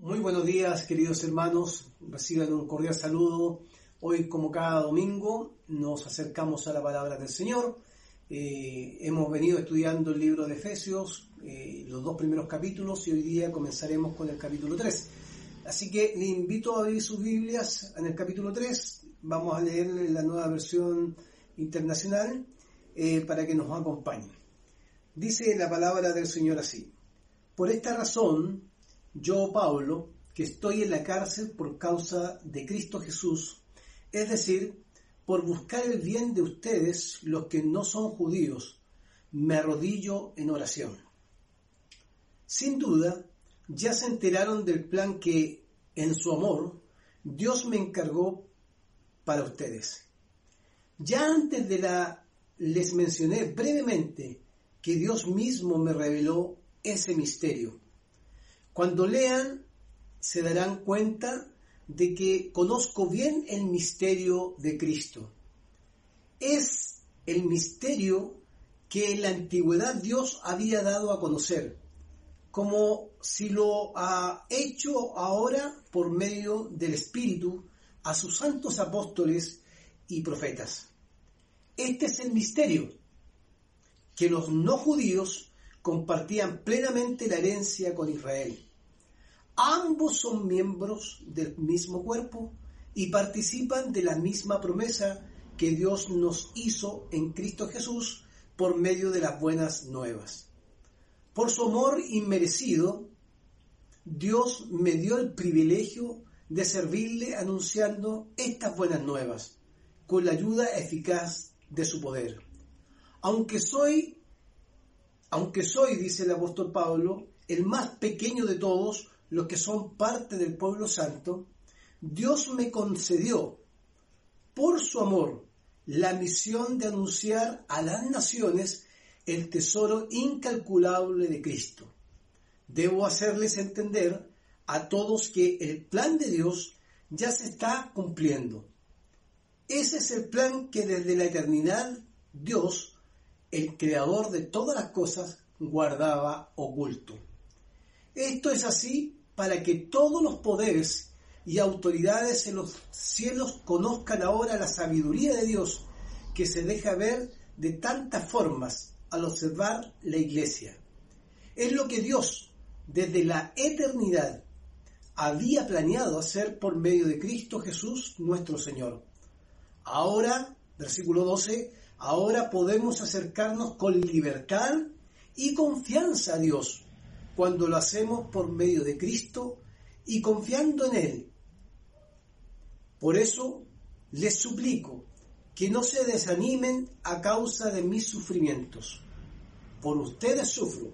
Muy buenos días, queridos hermanos. Reciban un cordial saludo. Hoy, como cada domingo, nos acercamos a la palabra del Señor. Eh, hemos venido estudiando el libro de Efesios, eh, los dos primeros capítulos, y hoy día comenzaremos con el capítulo 3. Así que le invito a abrir sus Biblias en el capítulo 3. Vamos a leer la nueva versión internacional eh, para que nos acompañe. Dice la palabra del Señor así. Por esta razón, yo, Pablo, que estoy en la cárcel por causa de Cristo Jesús, es decir, por buscar el bien de ustedes, los que no son judíos, me arrodillo en oración. Sin duda, ya se enteraron del plan que, en su amor, Dios me encargó para ustedes. Ya antes de la les mencioné brevemente que Dios mismo me reveló ese misterio. Cuando lean, se darán cuenta de que conozco bien el misterio de Cristo. Es el misterio que en la antigüedad Dios había dado a conocer, como si lo ha hecho ahora por medio del Espíritu a sus santos apóstoles y profetas. Este es el misterio, que los no judíos compartían plenamente la herencia con Israel. Ambos son miembros del mismo cuerpo y participan de la misma promesa que Dios nos hizo en Cristo Jesús por medio de las buenas nuevas. Por su amor inmerecido, Dios me dio el privilegio de servirle anunciando estas buenas nuevas, con la ayuda eficaz de su poder. Aunque soy, aunque soy, dice el apóstol Pablo, el más pequeño de todos los que son parte del pueblo santo, Dios me concedió, por su amor, la misión de anunciar a las naciones el tesoro incalculable de Cristo. Debo hacerles entender a todos que el plan de Dios ya se está cumpliendo. Ese es el plan que desde la eternidad Dios, el creador de todas las cosas, guardaba oculto. Esto es así para que todos los poderes y autoridades en los cielos conozcan ahora la sabiduría de Dios que se deja ver de tantas formas al observar la iglesia. Es lo que Dios, desde la eternidad, había planeado hacer por medio de Cristo Jesús nuestro Señor. Ahora, versículo 12, ahora podemos acercarnos con libertad y confianza a Dios cuando lo hacemos por medio de Cristo y confiando en Él. Por eso les suplico que no se desanimen a causa de mis sufrimientos. Por ustedes sufro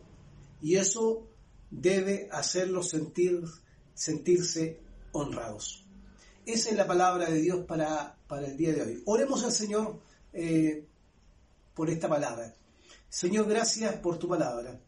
y eso debe hacerlos sentir, sentirse honrados. Esa es la palabra de Dios para, para el día de hoy. Oremos al Señor eh, por esta palabra. Señor, gracias por tu palabra.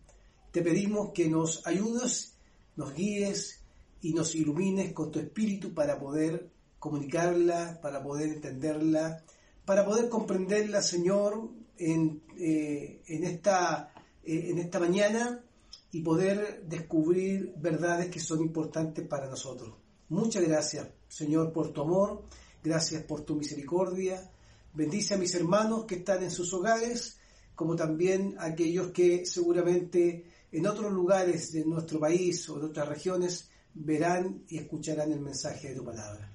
Te pedimos que nos ayudes, nos guíes y nos ilumines con tu espíritu para poder comunicarla, para poder entenderla, para poder comprenderla, Señor, en, eh, esta, eh, esta mañana y poder descubrir verdades que son importantes para nosotros. Muchas gracias, Señor, por tu amor, gracias por tu misericordia. Bendice a mis hermanos que están en sus hogares, como también a aquellos que seguramente en otros lugares de nuestro país o de otras regiones verán y escucharán el mensaje de tu palabra.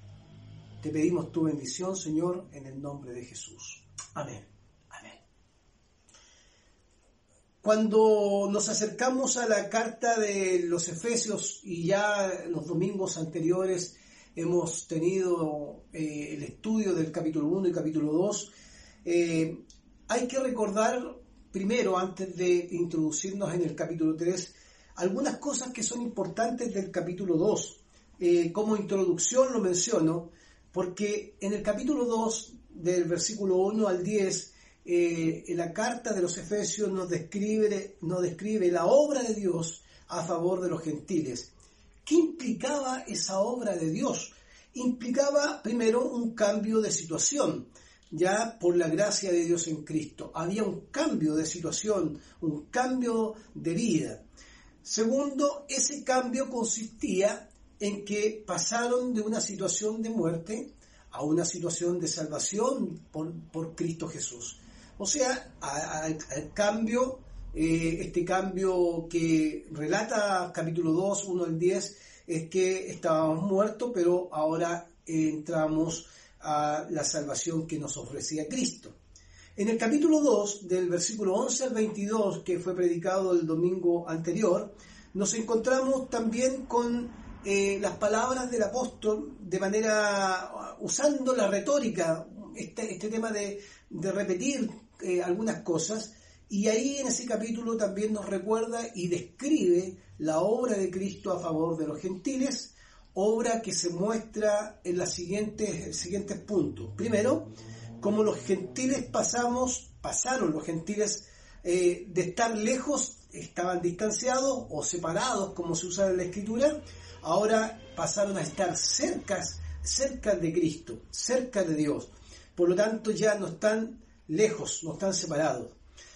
Te pedimos tu bendición, Señor, en el nombre de Jesús. Amén. Amén. Cuando nos acercamos a la carta de los Efesios y ya los domingos anteriores hemos tenido eh, el estudio del capítulo 1 y capítulo 2, eh, hay que recordar primero, antes de introducirnos en el capítulo 3, algunas cosas que son importantes del capítulo 2. Eh, como introducción lo menciono, porque en el capítulo 2, del versículo 1 al 10, eh, la carta de los Efesios nos describe, nos describe la obra de Dios a favor de los gentiles. ¿Qué implicaba esa obra de Dios? Implicaba primero un cambio de situación, ya por la gracia de Dios en Cristo. Había un cambio de situación, un cambio de vida. Segundo, ese cambio consistía en que pasaron de una situación de muerte a una situación de salvación por, Cristo Jesús. O sea, al cambio, eh, este cambio que relata capítulo 2, 1 al 10, es que estábamos muertos, pero ahora entramos a la salvación que nos ofrecía Cristo. En el capítulo 2, del versículo 11 al 22, que fue predicado el domingo anterior, nos encontramos también con eh, las palabras del apóstol de manera, usando la retórica, este, este tema de, repetir eh, algunas cosas, y ahí en ese capítulo también nos recuerda y describe la obra de Cristo a favor de los gentiles, obra que se muestra en los siguientes, siguientes puntos. Primero, como los gentiles pasamos, pasaron los gentiles eh, de estar lejos, estaban distanciados o separados, como se usa en la escritura, ahora pasaron a estar cerca, cerca de Cristo, cerca de Dios. Por lo tanto, ya no están lejos, no están separados.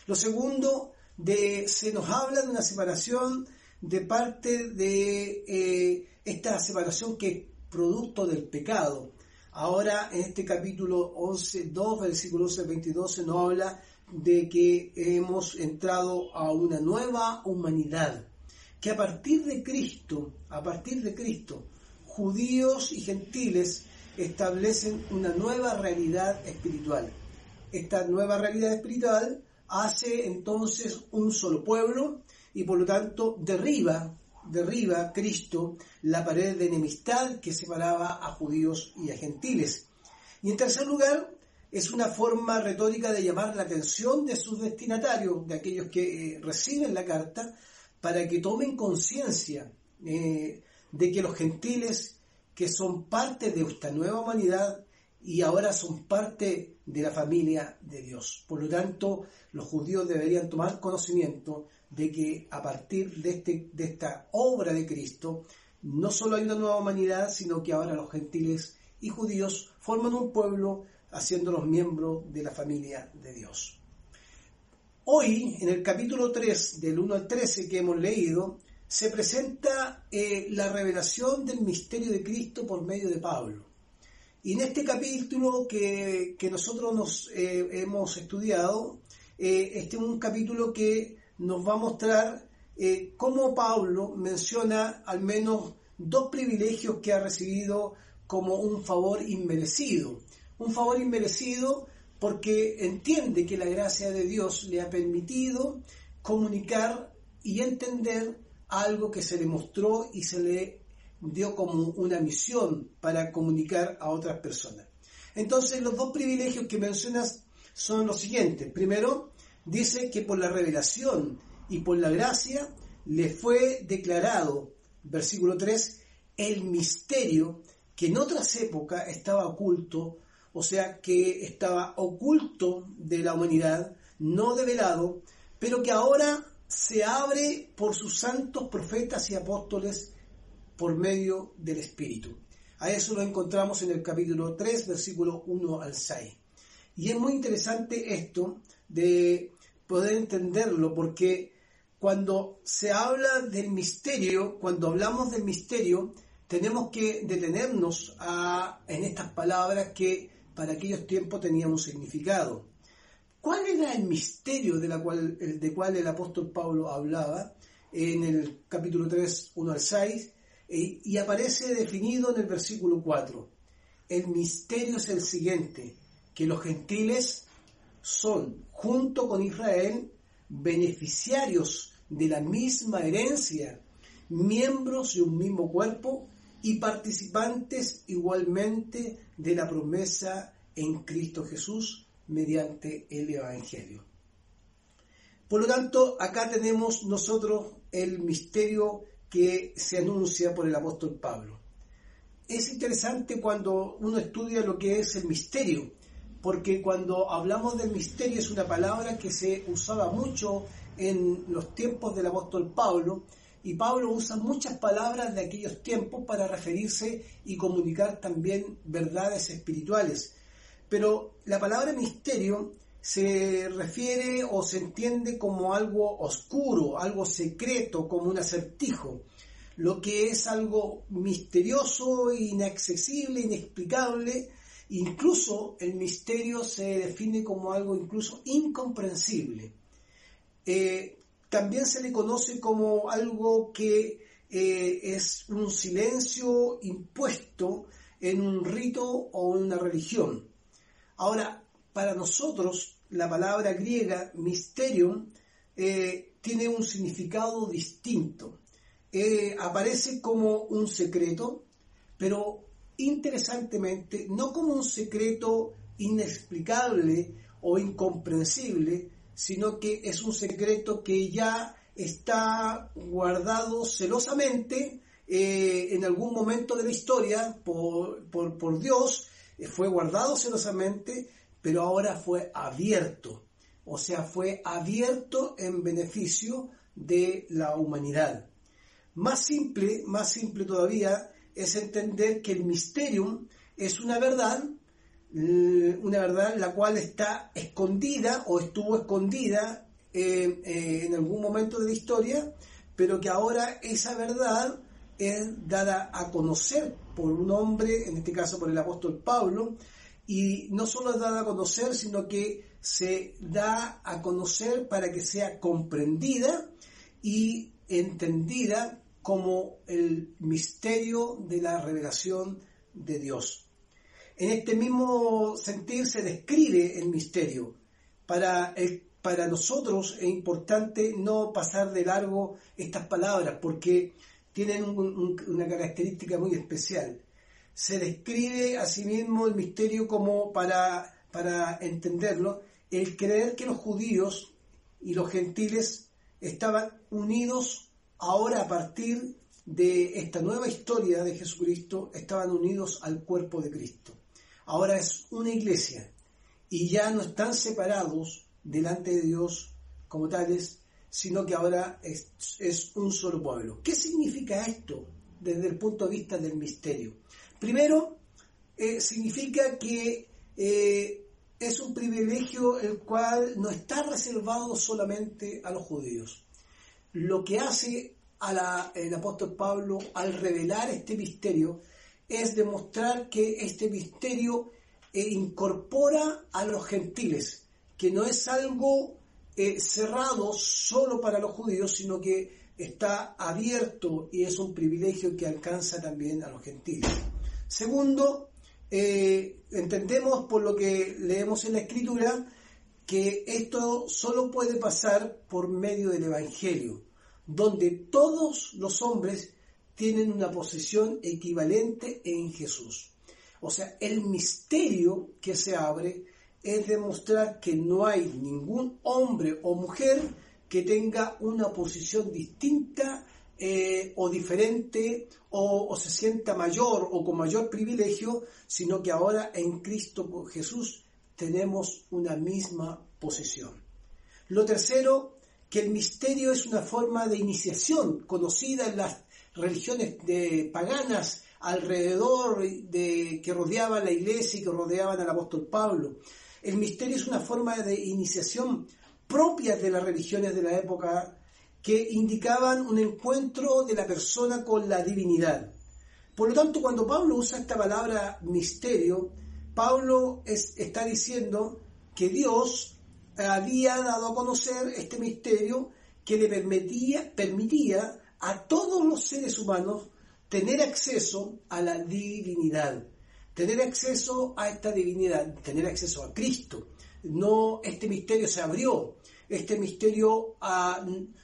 Lo segundo, de, se nos habla de una separación de parte de eh, esta separación que es producto del pecado. Ahora en este capítulo 11, 2, versículo 11 22 se nos habla de que hemos entrado a una nueva humanidad, que a partir de Cristo, a partir de Cristo, judíos y gentiles establecen una nueva realidad espiritual. Esta nueva realidad espiritual hace entonces un solo pueblo y por lo tanto derriba, derriba Cristo la pared de enemistad que separaba a judíos y a gentiles. Y en tercer lugar, es una forma retórica de llamar la atención de sus destinatarios, de aquellos que eh, reciben la carta, para que tomen conciencia eh, de que los gentiles, que son parte de esta nueva humanidad y ahora son parte de la familia de Dios. Por lo tanto, los judíos deberían tomar conocimiento de que a partir de, este, de esta obra de Cristo, no solo hay una nueva humanidad, sino que ahora los gentiles y judíos forman un pueblo haciéndolos miembros de la familia de Dios. Hoy, en el capítulo 3, del 1 al 13 que hemos leído, se presenta eh, la revelación del misterio de Cristo por medio de Pablo. Y en este capítulo que, nosotros nos eh, hemos estudiado, eh, este es un capítulo que nos va a mostrar eh, cómo Pablo menciona al menos dos privilegios que ha recibido como un favor inmerecido. Un favor inmerecido porque entiende que la gracia de Dios le ha permitido comunicar y entender algo que se le mostró y se le dio como una misión para comunicar a otras personas. Entonces los dos privilegios que mencionas son los siguientes. Primero, dice que por la revelación y por la gracia le fue declarado, versículo 3, el misterio que en otras épocas estaba oculto, o sea, que estaba oculto de la humanidad, no develado, pero que ahora se abre por sus santos profetas y apóstoles por medio del Espíritu. A eso lo encontramos en el capítulo 3, versículo 1 al 6. Y es muy interesante esto de poder entenderlo, porque cuando se habla del misterio, cuando hablamos del misterio, tenemos que detenernos en estas palabras que para aquellos tiempos tenían un significado. ¿Cuál era el misterio de la cual, de cual el apóstol Pablo hablaba en el capítulo 3, 1 al 6? Y aparece definido en el versículo 4. El misterio es el siguiente, que los gentiles son, junto con Israel, beneficiarios de la misma herencia, miembros de un mismo cuerpo y participantes igualmente de la promesa en Cristo Jesús mediante el Evangelio. Por lo tanto, acá tenemos nosotros el misterio que se anuncia por el apóstol Pablo. Es interesante cuando uno estudia lo que es el misterio, porque cuando hablamos del misterio es una palabra que se usaba mucho en los tiempos del apóstol Pablo, y Pablo usa muchas palabras de aquellos tiempos para referirse y comunicar también verdades espirituales. Pero la palabra misterio se refiere o se entiende como algo oscuro, algo secreto, como un acertijo, lo que es algo misterioso, inaccesible, inexplicable, incluso el misterio se define como algo incluso incomprensible. Eh, también se le conoce como algo que eh, es un silencio impuesto en un rito o una religión. Ahora, para nosotros, la palabra griega mysterium eh, tiene un significado distinto. Eh, aparece como un secreto, pero interesantemente, no como un secreto inexplicable o incomprensible, sino que es un secreto que ya está guardado celosamente eh, en algún momento de la historia por, por, Dios, fue guardado celosamente, pero ahora fue abierto, o sea, fue abierto en beneficio de la humanidad. Más simple, más simple todavía, es entender que el misterium es una verdad Mm, una verdad la cual está escondida o estuvo escondida eh, eh, en algún momento de la historia, pero que ahora esa verdad es dada a conocer por un hombre, en este caso por el apóstol Pablo, y no solo es dada a conocer, sino que se da a conocer para que sea comprendida y entendida como el misterio de la revelación de Dios. En este mismo sentir se describe el misterio. Para, para nosotros es importante no pasar de largo estas palabras porque tienen una característica muy especial. Se describe asimismo el misterio como para, para entenderlo, el creer que los judíos y los gentiles estaban unidos ahora a partir de esta nueva historia de Jesucristo, estaban unidos al cuerpo de Cristo ahora es una iglesia y ya no están separados delante de Dios como tales, sino que ahora es, un solo pueblo. ¿Qué significa esto desde el punto de vista del misterio? Primero, eh, significa que eh, es un privilegio el cual no está reservado solamente a los judíos. Lo que hace el apóstol Pablo al revelar este misterio es demostrar que este misterio eh, incorpora a los gentiles, que no es algo cerrado solo para los judíos, sino que está abierto y es un privilegio que alcanza también a los gentiles. Segundo, eh, entendemos por lo que leemos en la escritura que esto solo puede pasar por medio del Evangelio, donde todos los hombres tienen una posición equivalente en Jesús. O sea, el misterio que se abre es demostrar que no hay ningún hombre o mujer que tenga una posición distinta eh, o diferente o, se sienta mayor o con mayor privilegio, sino que ahora en Cristo Jesús tenemos una misma posición. Lo tercero, que el misterio es una forma de iniciación conocida en las religiones de paganas alrededor de, que rodeaban la iglesia y que rodeaban al apóstol Pablo. El misterio es una forma de iniciación propia de las religiones de la época que indicaban un encuentro de la persona con la divinidad. Por lo tanto, cuando Pablo usa esta palabra misterio, Pablo está diciendo que Dios había dado a conocer este misterio que le permitía, permitía a todos los seres humanos tener acceso a la divinidad, tener acceso a esta divinidad, tener acceso a Cristo. No, este misterio se abrió, este misterio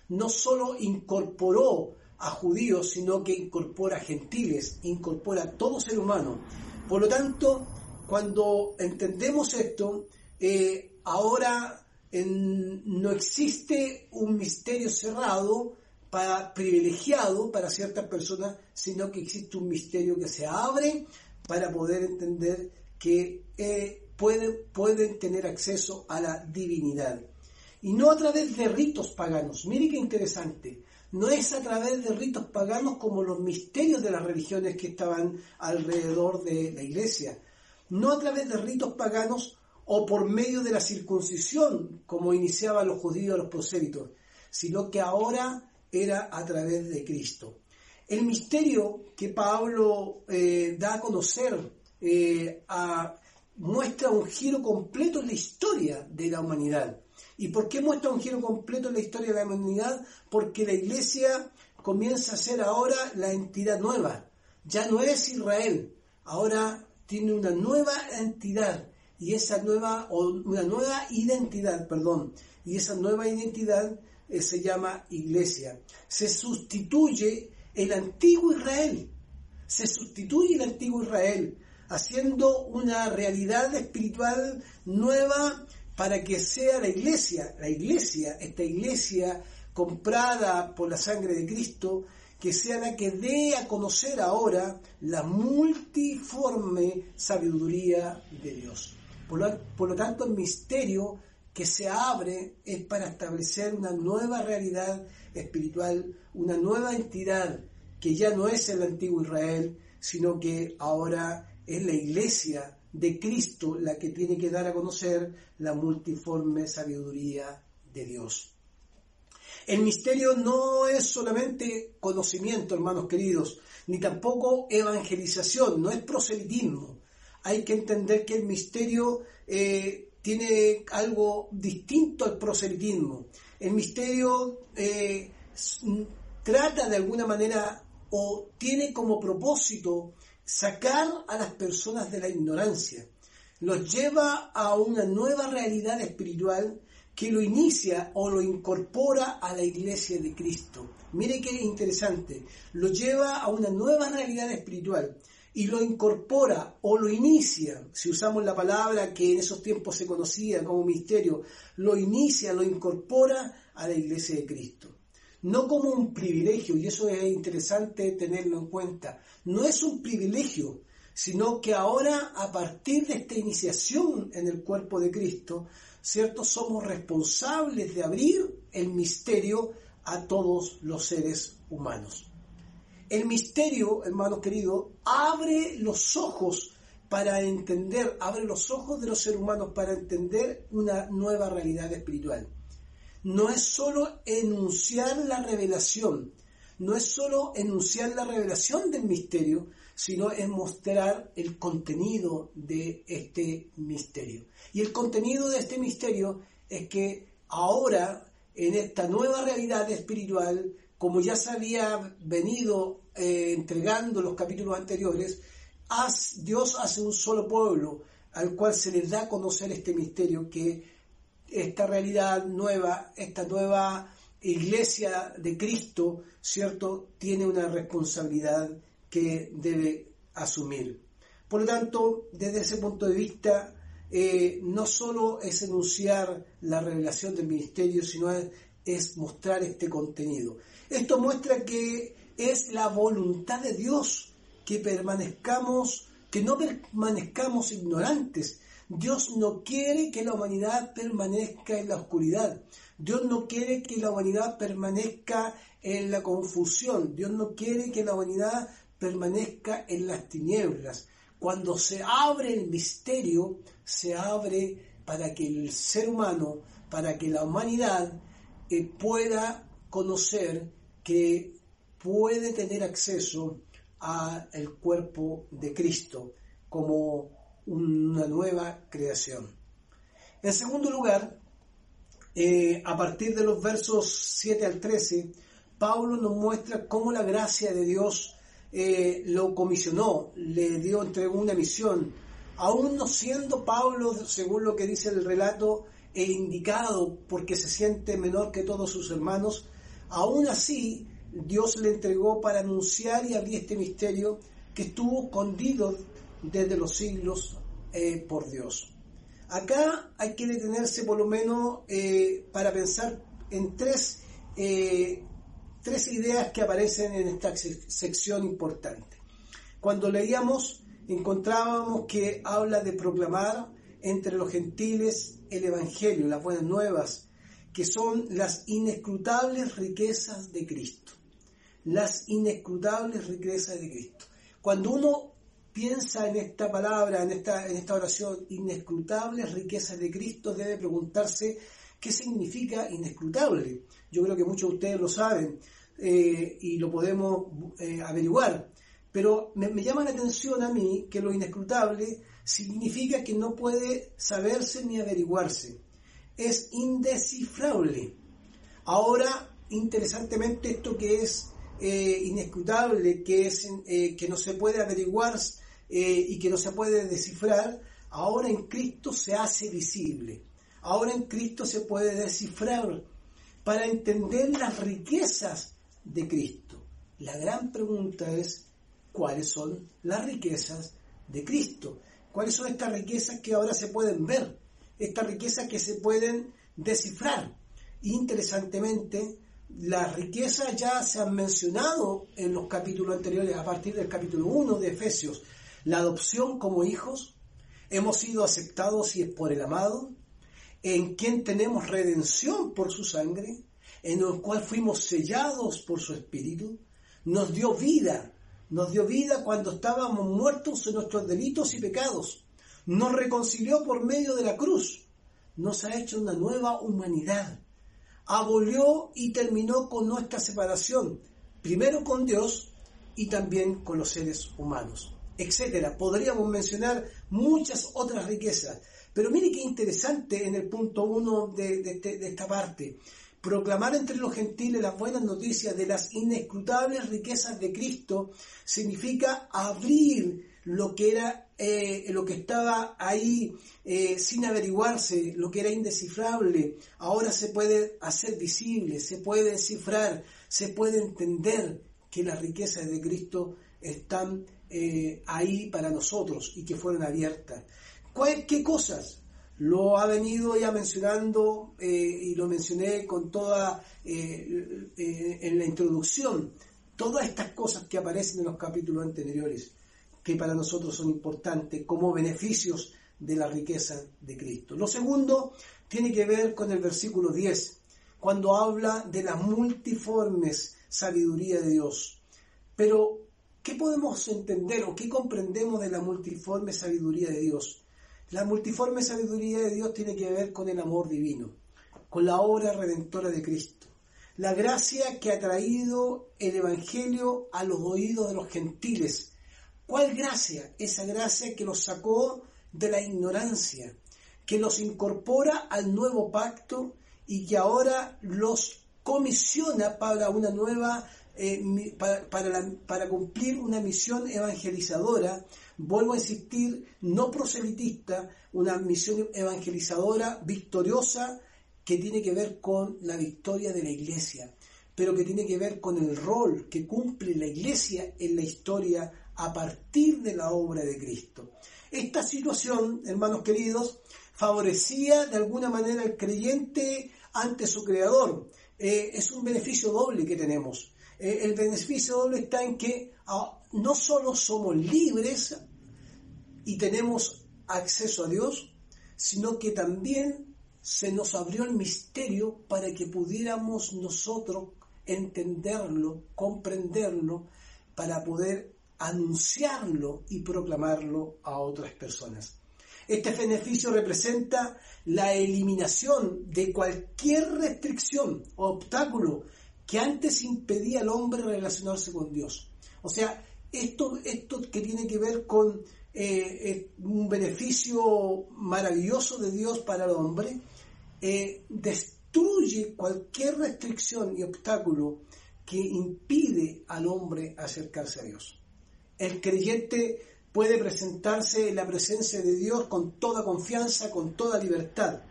no solo incorporó a judíos, sino que incorpora a gentiles, incorpora a todo ser humano. Por lo tanto, cuando entendemos esto, eh, ahora no existe un misterio cerrado, para, privilegiado para ciertas personas, sino que existe un misterio que se abre para poder entender que eh, pueden, pueden tener acceso a la divinidad. Y no a través de ritos paganos. Mire qué interesante. No es a través de ritos paganos como los misterios de las religiones que estaban alrededor de la iglesia. No a través de ritos paganos o por medio de la circuncisión, como iniciaban los judíos los prosélitos, sino que ahora era a través de Cristo. El misterio que Pablo eh, da a conocer eh, muestra un giro completo en la historia de la humanidad. ¿Y por qué muestra un giro completo en la historia de la humanidad? Porque la iglesia comienza a ser ahora la entidad nueva. Ya no es Israel, ahora tiene una nueva entidad y esa nueva, una nueva identidad, perdón, y esa nueva identidad eh, se llama iglesia. Se sustituye el antiguo Israel, se sustituye el antiguo Israel, haciendo una realidad espiritual nueva para que sea la iglesia, la iglesia, esta iglesia comprada por la sangre de Cristo, que sea la que dé a conocer ahora la multiforme sabiduría de Dios. Por lo, tanto, el misterio que se abre es para establecer una nueva realidad espiritual, una nueva entidad que ya no es el antiguo Israel, sino que ahora es la iglesia de Cristo la que tiene que dar a conocer la multiforme sabiduría de Dios. El misterio no es solamente conocimiento, hermanos queridos, ni tampoco evangelización, no es proselitismo hay que entender que el misterio eh, tiene algo distinto al proselitismo. El misterio eh, trata de alguna manera o tiene como propósito sacar a las personas de la ignorancia, los lleva a una nueva realidad espiritual que lo inicia o lo incorpora a la iglesia de Cristo. Mire qué interesante, lo lleva a una nueva realidad espiritual y lo incorpora o lo inicia, si usamos la palabra que en esos tiempos se conocía como misterio, lo inicia, lo incorpora a la iglesia de Cristo. No como un privilegio, y eso es interesante tenerlo en cuenta, no es un privilegio, sino que ahora a partir de esta iniciación en el cuerpo de Cristo, ¿cierto? Somos responsables de abrir el misterio a todos los seres humanos. El misterio, hermano querido, abre los ojos para entender, abre los ojos de los seres humanos para entender una nueva realidad espiritual. No es solo enunciar la revelación, no es solo enunciar la revelación del misterio, sino es mostrar el contenido de este misterio. Y el contenido de este misterio es que ahora, en esta nueva realidad espiritual, como ya se había venido eh, entregando los capítulos anteriores, Dios hace un solo pueblo al cual se les da a conocer este misterio, que esta realidad nueva, esta nueva iglesia de Cristo, ¿cierto?, tiene una responsabilidad que debe asumir. Por lo tanto, desde ese punto de vista, eh, no solo es enunciar la revelación del ministerio, sino es mostrar este contenido. Esto muestra que es la voluntad de Dios que permanezcamos, que no permanezcamos ignorantes. Dios no quiere que la humanidad permanezca en la oscuridad. Dios no quiere que la humanidad permanezca en la confusión. Dios no quiere que la humanidad permanezca en las tinieblas. Cuando se abre el misterio, se abre para que el ser humano, para que la humanidad eh, pueda conocer que puede tener acceso al cuerpo de Cristo como una nueva creación. En segundo lugar, eh, a partir de los versos 7 al 13, Pablo nos muestra cómo la gracia de Dios eh, lo comisionó, le dio, entregó una misión, aún no siendo Pablo, según lo que dice el relato, e indicado porque se siente menor que todos sus hermanos, aún así Dios le entregó para anunciar y abrir este misterio que estuvo escondido desde los siglos eh, por Dios. Acá hay que detenerse por lo menos eh, para pensar en tres eh, tres ideas que aparecen en esta sección importante. Cuando leíamos, encontrábamos que habla de proclamar entre los gentiles el Evangelio, las buenas nuevas, que son las inescrutables riquezas de Cristo. Las inescrutables riquezas de Cristo. Cuando uno piensa en esta palabra, en esta, en esta oración, inescrutables riquezas de Cristo, debe preguntarse qué significa inescrutable. Yo creo que muchos de ustedes lo saben eh, y lo podemos eh, averiguar. Pero me, me, llama la atención a mí que lo inescrutable significa que no puede saberse ni averiguarse. Es indescifrable. Ahora, interesantemente, esto que es eh, inescrutable, que, es, eh, que no se puede averiguar eh, y que no se puede descifrar, ahora en Cristo se hace visible. Ahora en Cristo se puede descifrar para entender las riquezas de Cristo. La gran pregunta es, ¿cuáles son las riquezas de Cristo? ¿Cuáles son estas riquezas que ahora se pueden ver? Estas riquezas que se pueden descifrar. Interesantemente, las riquezas ya se han mencionado en los capítulos anteriores, a partir del capítulo 1 de Efesios. La adopción como hijos, hemos sido aceptados y es por el amado, en quien tenemos redención por su sangre, en el cual fuimos sellados por su espíritu, nos dio vida, nos dio vida cuando estábamos muertos en nuestros delitos y pecados, nos reconcilió por medio de la cruz, nos ha hecho una nueva humanidad abolió y terminó con nuestra separación, primero con Dios y también con los seres humanos, etcétera. Podríamos mencionar muchas otras riquezas, pero mire qué interesante en el punto uno este, de, esta parte. Proclamar entre los gentiles las buenas noticias de las inescrutables riquezas de Cristo significa abrir lo que era eh, lo que estaba ahí eh, sin averiguarse, lo que era indescifrable, ahora se puede hacer visible, se puede descifrar, se puede entender que las riquezas de Cristo están eh, ahí para nosotros y que fueron abiertas. ¿Qué cosas? Lo ha venido ya mencionando y lo mencioné con toda en la introducción, todas estas cosas que aparecen en los capítulos anteriores que para nosotros son importantes como beneficios de la riqueza de Cristo. Lo segundo tiene que ver con el versículo 10, cuando habla de la multiformes sabiduría de Dios. Pero, ¿qué podemos entender o qué comprendemos de la multiforme sabiduría de Dios? La multiforme sabiduría de Dios tiene que ver con el amor divino, con la obra redentora de Cristo, la gracia que ha traído el Evangelio a los oídos de los gentiles, ¿Cuál gracia? Esa gracia que los sacó de la ignorancia, que los incorpora al nuevo pacto y que ahora los comisiona para una nueva eh, para, para, cumplir una misión evangelizadora, vuelvo a insistir, no proselitista, una misión evangelizadora victoriosa que tiene que ver con la victoria de la iglesia, pero que tiene que ver con el rol que cumple la iglesia en la historia a partir de la obra de Cristo. Esta situación, hermanos queridos, favorecía de alguna manera al creyente ante su Creador. Eh, es un beneficio doble que tenemos. Eh, el beneficio doble está en que ah, no solo somos libres y tenemos acceso a Dios, sino que también se nos abrió el misterio para que pudiéramos nosotros entenderlo, comprenderlo, para poder anunciarlo y proclamarlo a otras personas. Este beneficio representa la eliminación de cualquier restricción o obstáculo que antes impedía al hombre relacionarse con Dios. O sea, esto, esto que tiene que ver con eh, un beneficio maravilloso de Dios para el hombre, eh, destruye cualquier restricción y obstáculo que impide al hombre acercarse a Dios. El creyente puede presentarse en la presencia de Dios con toda confianza, con toda libertad.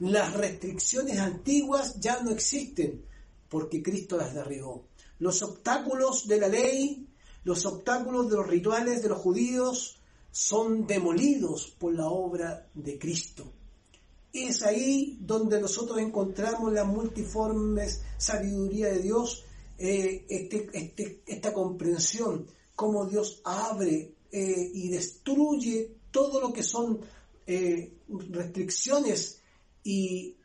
Las restricciones antiguas ya no existen porque Cristo las derribó. Los obstáculos de la ley, los obstáculos de los rituales de los judíos son demolidos por la obra de Cristo. Es ahí donde nosotros encontramos la multiforme sabiduría de Dios eh, este, este, esta comprensión, cómo Dios abre eh, y destruye todo lo que son eh, restricciones y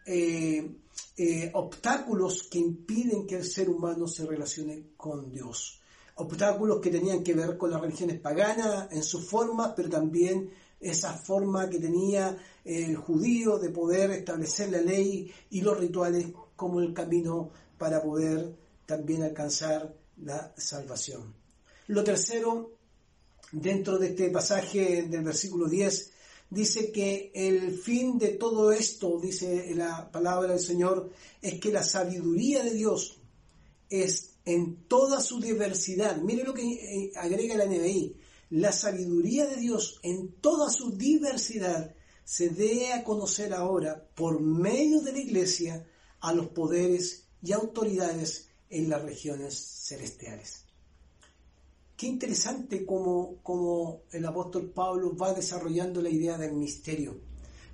obstáculos que impiden que el ser humano se relacione con Dios. Obstáculos que tenían que ver con las religiones paganas en su forma, pero también esa forma que tenía el judío de poder establecer la ley y los rituales como el camino para poder también alcanzar la salvación. Lo tercero, dentro de este pasaje del versículo 10, dice que el fin de todo esto, dice la palabra del Señor, es que la sabiduría de Dios es en toda su diversidad. Mire lo que eh, agrega la NBI. La sabiduría de Dios en toda su diversidad se dé a conocer ahora por medio de la iglesia a los poderes y autoridades en las regiones celestiales. Qué interesante cómo, el apóstol Pablo va desarrollando la idea del misterio,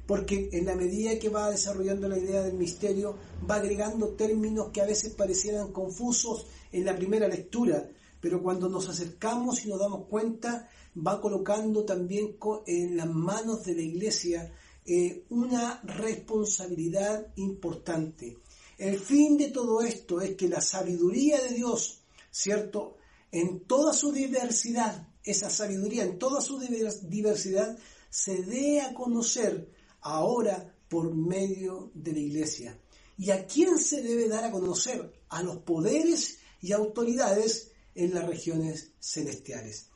porque en la medida que va desarrollando la idea del misterio, va agregando términos que a veces parecieran confusos en la primera lectura, pero cuando nos acercamos y nos damos cuenta, va colocando también en las manos de la iglesia eh, una responsabilidad importante. El fin de todo esto es que la sabiduría de Dios, ¿cierto? En toda su diversidad, esa sabiduría en toda su diversidad se dé a conocer ahora por medio de la iglesia. ¿Y a quién se debe dar a conocer? A los poderes y autoridades en las regiones celestiales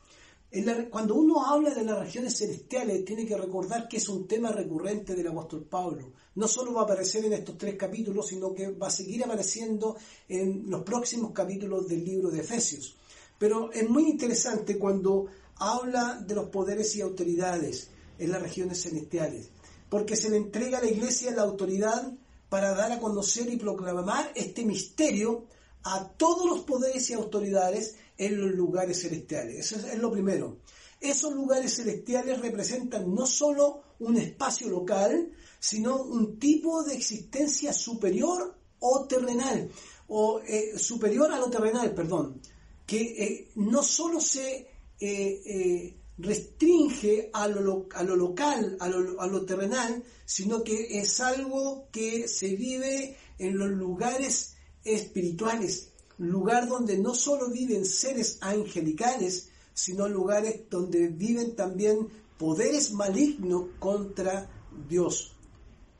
cuando uno habla de las regiones celestiales, tiene que recordar que es un tema recurrente del apóstol Pablo. No solo va a aparecer en estos tres capítulos, sino que va a seguir apareciendo en los próximos capítulos del libro de Efesios. Pero es muy interesante cuando habla de los poderes y autoridades en las regiones celestiales, porque se le entrega a la iglesia la autoridad para dar a conocer y proclamar este misterio a todos los poderes y autoridades en los lugares celestiales. Eso es, lo primero. Esos lugares celestiales representan no solo un espacio local, sino un tipo de existencia superior o terrenal, o eh, superior a lo terrenal, perdón, que eh, no solo se eh, restringe a lo, a lo local, a lo, a lo, terrenal, sino que es algo que se vive en los lugares espirituales, lugar donde no solo viven seres angelicales, sino lugares donde viven también poderes malignos contra Dios.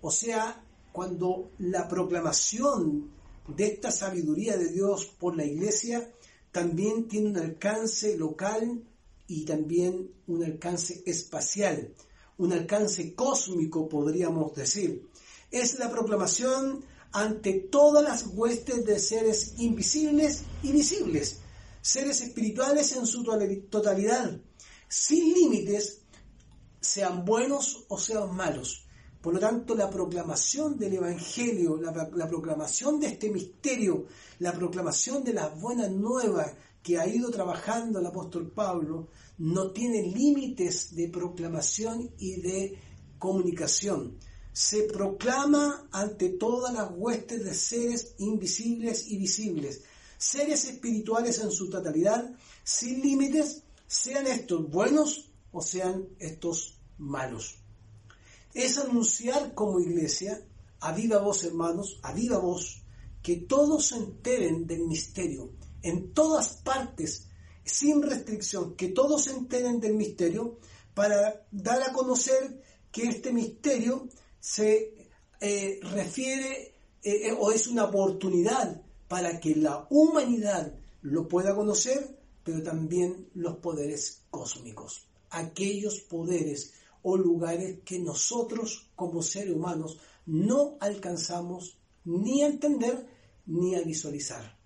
O sea, cuando la proclamación de esta sabiduría de Dios por la iglesia también tiene un alcance local y también un alcance espacial, un alcance cósmico podríamos decir. Es la proclamación ante todas las huestes de seres invisibles y visibles, seres espirituales en su totalidad, sin límites, sean buenos o sean malos. Por lo tanto, la proclamación del Evangelio, la, proclamación de este misterio, la proclamación de las buenas nuevas que ha ido trabajando el apóstol Pablo, no tiene límites de proclamación y de comunicación se proclama ante todas las huestes de seres invisibles y visibles, seres espirituales en su totalidad, sin límites, sean estos buenos o sean estos malos. Es anunciar como iglesia, a viva voz hermanos, a viva voz, que todos se enteren del misterio, en todas partes, sin restricción, que todos se enteren del misterio, para dar a conocer que este misterio se eh, refiere eh, eh, o es una oportunidad para que la humanidad lo pueda conocer, pero también los poderes cósmicos, aquellos poderes o lugares que nosotros como seres humanos no alcanzamos ni a entender ni a visualizar.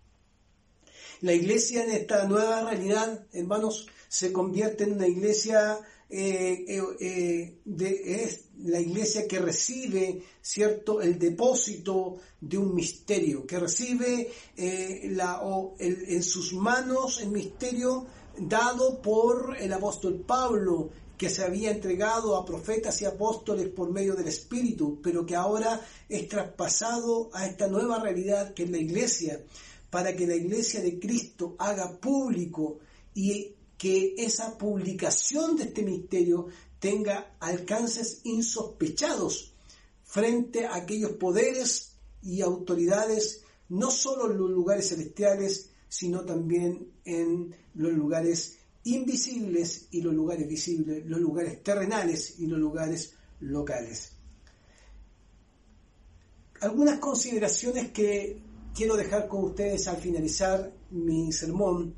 La iglesia en esta nueva realidad, hermanos, se convierte en una iglesia eh, eh, eh, de, es la iglesia que recibe, ¿cierto?, el depósito de un misterio, que recibe la, en sus manos el misterio dado por el apóstol Pablo, que se había entregado a profetas y apóstoles por medio del Espíritu, pero que ahora es traspasado a esta nueva realidad que es la iglesia, para que la iglesia de Cristo haga público y que esa publicación de este misterio tenga alcances insospechados frente a aquellos poderes y autoridades, no solo en los lugares celestiales, sino también en los lugares invisibles y los lugares visibles, los lugares terrenales y los lugares locales. Algunas consideraciones que quiero dejar con ustedes al finalizar mi sermón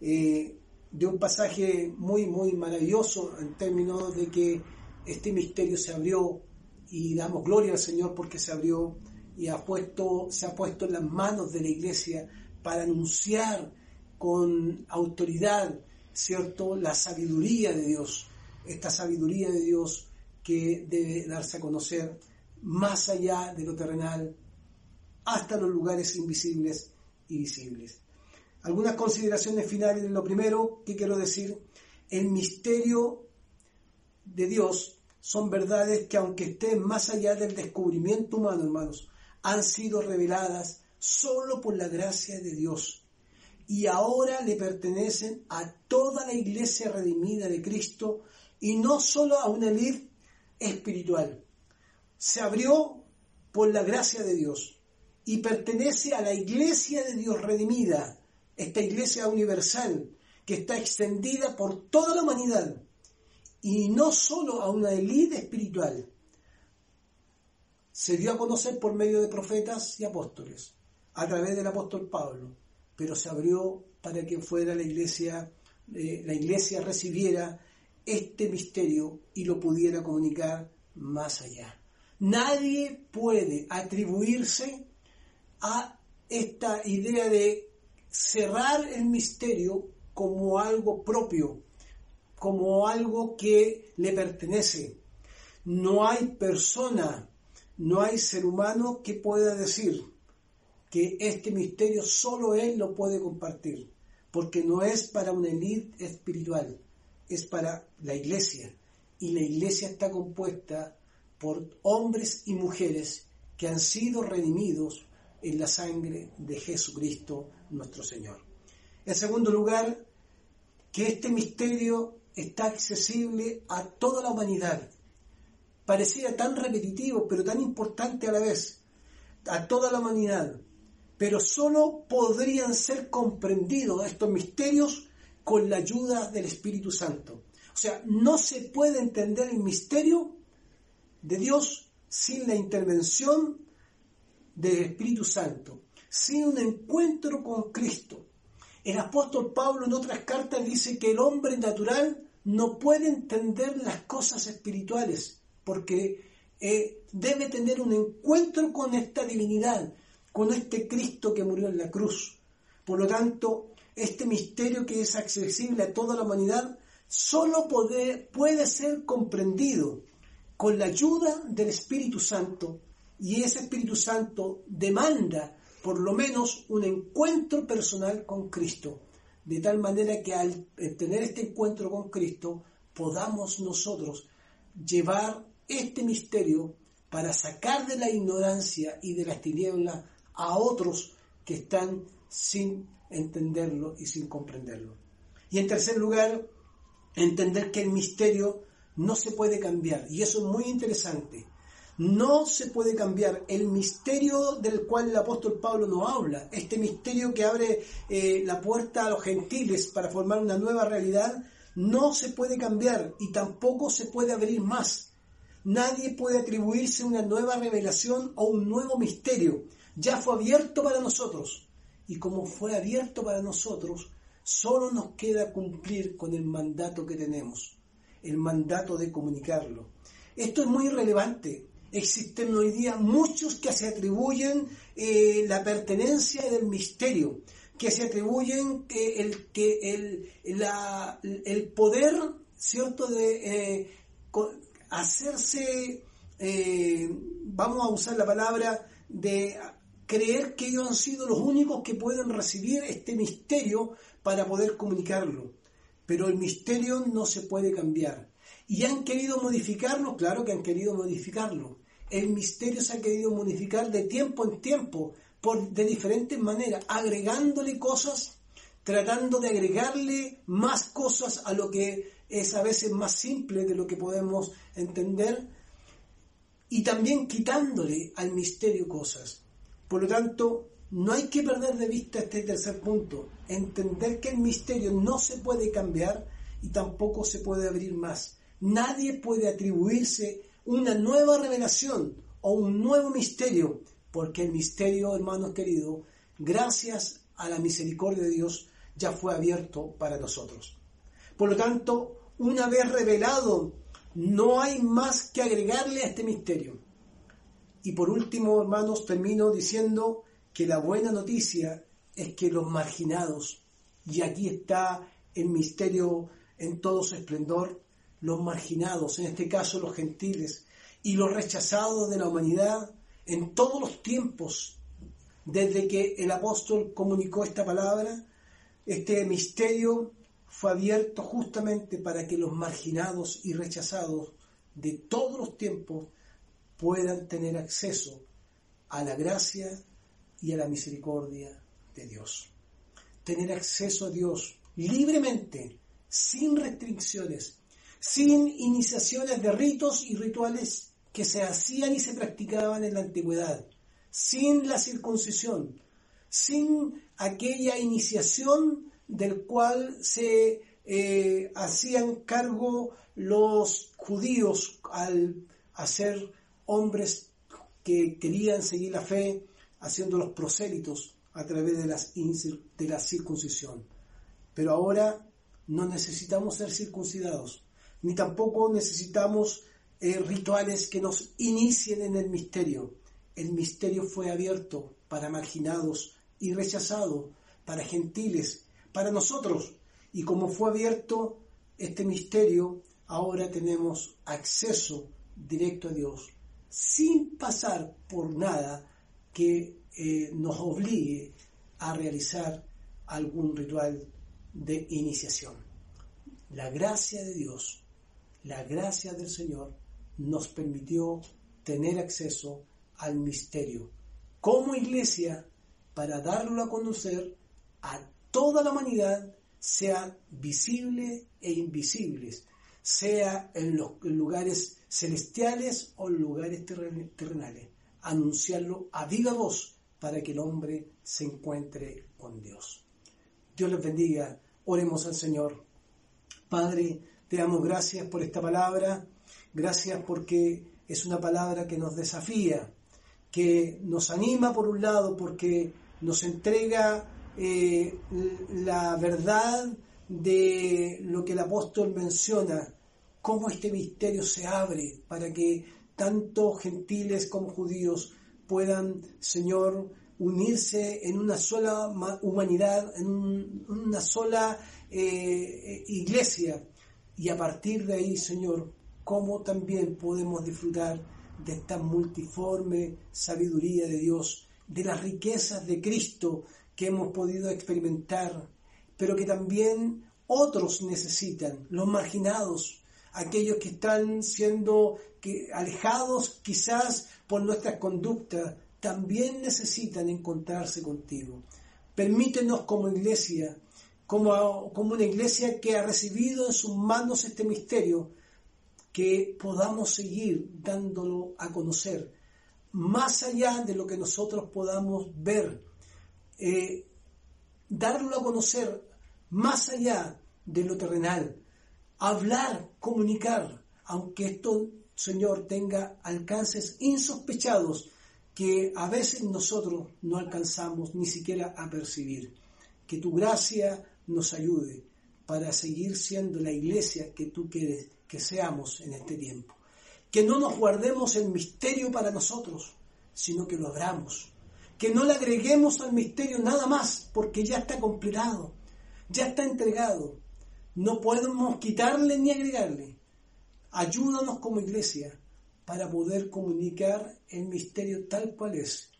eh, de un pasaje muy, muy maravilloso en términos de que este misterio se abrió y damos gloria al Señor porque se abrió y ha puesto, se ha puesto en las manos de la iglesia para anunciar con autoridad, ¿cierto?, la sabiduría de Dios, esta sabiduría de Dios que debe darse a conocer más allá de lo terrenal, hasta los lugares invisibles y visibles. Algunas consideraciones finales. Lo primero que quiero decir, el misterio de Dios son verdades que aunque estén más allá del descubrimiento humano, hermanos, han sido reveladas solo por la gracia de Dios y ahora le pertenecen a toda la iglesia redimida de Cristo y no solo a una elite espiritual. Se abrió por la gracia de Dios y pertenece a la iglesia de Dios redimida, esta iglesia universal que está extendida por toda la humanidad y no solo a una élite espiritual. Se dio a conocer por medio de profetas y apóstoles, a través del apóstol Pablo, pero se abrió para que fuera la iglesia, eh, la iglesia recibiera este misterio y lo pudiera comunicar más allá. Nadie puede atribuirse a esta idea de cerrar el misterio como algo propio, como algo que le pertenece. No hay persona, no hay ser humano que pueda decir que este misterio solo él lo puede compartir, porque no es para una élite espiritual, es para la iglesia. Y la iglesia está compuesta por hombres y mujeres que han sido redimidos en la sangre de Jesucristo nuestro Señor. En segundo lugar, que este misterio está accesible a toda la humanidad. Parecía tan repetitivo, pero tan importante a la vez, a toda la humanidad. Pero solo podrían ser comprendidos estos misterios con la ayuda del Espíritu Santo. O sea, no se puede entender el misterio de Dios sin la intervención del Espíritu Santo sin un encuentro con Cristo. El apóstol Pablo en otras cartas dice que el hombre natural no puede entender las cosas espirituales porque eh, debe tener un encuentro con esta divinidad, con este Cristo que murió en la cruz. Por lo tanto, este misterio que es accesible a toda la humanidad solo puede, puede ser comprendido con la ayuda del Espíritu Santo y ese Espíritu Santo demanda por lo menos un encuentro personal con Cristo, de tal manera que al tener este encuentro con Cristo podamos nosotros llevar este misterio para sacar de la ignorancia y de las tinieblas a otros que están sin entenderlo y sin comprenderlo. Y en tercer lugar, entender que el misterio no se puede cambiar. Y eso es muy interesante. No se puede cambiar el misterio del cual el apóstol Pablo nos habla, este misterio que abre eh, la puerta a los gentiles para formar una nueva realidad, no se puede cambiar y tampoco se puede abrir más. Nadie puede atribuirse una nueva revelación o un nuevo misterio. Ya fue abierto para nosotros. Y como fue abierto para nosotros, solo nos queda cumplir con el mandato que tenemos, el mandato de comunicarlo. Esto es muy relevante existen hoy día muchos que se atribuyen eh, la pertenencia del misterio, que se atribuyen el, que el, la, el poder, ¿cierto?, de eh, hacerse, eh, vamos a usar la palabra, de creer que ellos han sido los únicos que pueden recibir este misterio para poder comunicarlo. Pero el misterio no se puede cambiar. ¿Y han querido modificarlo? Claro que han querido modificarlo el misterio se ha querido modificar de tiempo en tiempo por, de diferentes maneras, agregándole cosas, tratando de agregarle más cosas a lo que es a veces más simple de lo que podemos entender, y también quitándole al misterio cosas. Por lo tanto, no hay que perder de vista este tercer punto, entender que el misterio no se puede cambiar y tampoco se puede abrir más. Nadie puede atribuirse una nueva revelación o un nuevo misterio, porque el misterio, hermanos queridos, gracias a la misericordia de Dios, ya fue abierto para nosotros. Por lo tanto, una vez revelado, no hay más que agregarle a este misterio. Y por último, hermanos, termino diciendo que la buena noticia es que los marginados, y aquí está el misterio en todo su esplendor, los marginados, en este caso los gentiles, y los rechazados de la humanidad en todos los tiempos, desde que el apóstol comunicó esta palabra, este misterio fue abierto justamente para que los marginados y rechazados de todos los tiempos puedan tener acceso a la gracia y a la misericordia de Dios. Tener acceso a Dios libremente, sin restricciones, sin iniciaciones de ritos y rituales que se hacían y se practicaban en la antigüedad, sin la circuncisión, sin aquella iniciación del cual se eh, hacían cargo los judíos al hacer hombres que querían seguir la fe haciendo los prosélitos a través de, las, de la circuncisión. Pero ahora no necesitamos ser circuncidados, ni tampoco necesitamos eh, rituales que nos inicien en el misterio. El misterio fue abierto para marginados y rechazado, para gentiles, para nosotros. Y como fue abierto este misterio, ahora tenemos acceso directo a Dios, sin pasar por nada que eh, nos obligue a realizar algún ritual de iniciación. La gracia de Dios, la gracia del Señor nos permitió tener acceso al misterio como iglesia para darlo a conocer a toda la humanidad, sea visible e invisibles, sea en los lugares celestiales o lugares terrenales anunciarlo a viva voz para que el hombre se encuentre con Dios. Dios les bendiga. Oremos al Señor. Padre, te damos gracias por esta palabra. Gracias porque es una palabra que nos desafía, que nos anima por un lado porque nos entrega eh, la verdad de lo que el apóstol menciona, cómo este misterio se abre para que tanto gentiles como judíos puedan, Señor, unirse en una sola humanidad, en una sola eh, iglesia. Y a partir de ahí, Señor, cómo también podemos disfrutar de esta multiforme sabiduría de Dios, de las riquezas de Cristo que hemos podido experimentar, pero que también otros necesitan, los marginados, aquellos que están siendo alejados quizás por nuestras conductas, también necesitan encontrarse contigo. Permítenos como iglesia, como, como una iglesia que ha recibido en sus manos este misterio, que podamos seguir dándolo a conocer, más allá de lo que nosotros podamos ver, eh, darlo a conocer más allá de lo terrenal, hablar, comunicar, aunque esto, Señor, tenga alcances insospechados que a veces nosotros no alcanzamos ni siquiera a percibir. Que tu gracia nos ayude para seguir siendo la iglesia que tú quieres que seamos en este tiempo. Que no nos guardemos el misterio para nosotros, sino que lo abramos. Que no le agreguemos al misterio nada más, porque ya está completado, ya está entregado. No podemos quitarle ni agregarle. Ayúdanos como iglesia para poder comunicar el misterio tal cual es,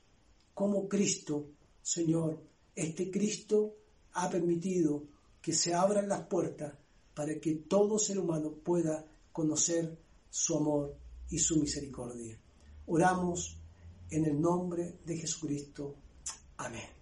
como Cristo, Señor, este Cristo ha permitido que se abran las puertas para que todo ser humano pueda conocer su amor y su misericordia. Oramos en el nombre de Jesucristo. Amén.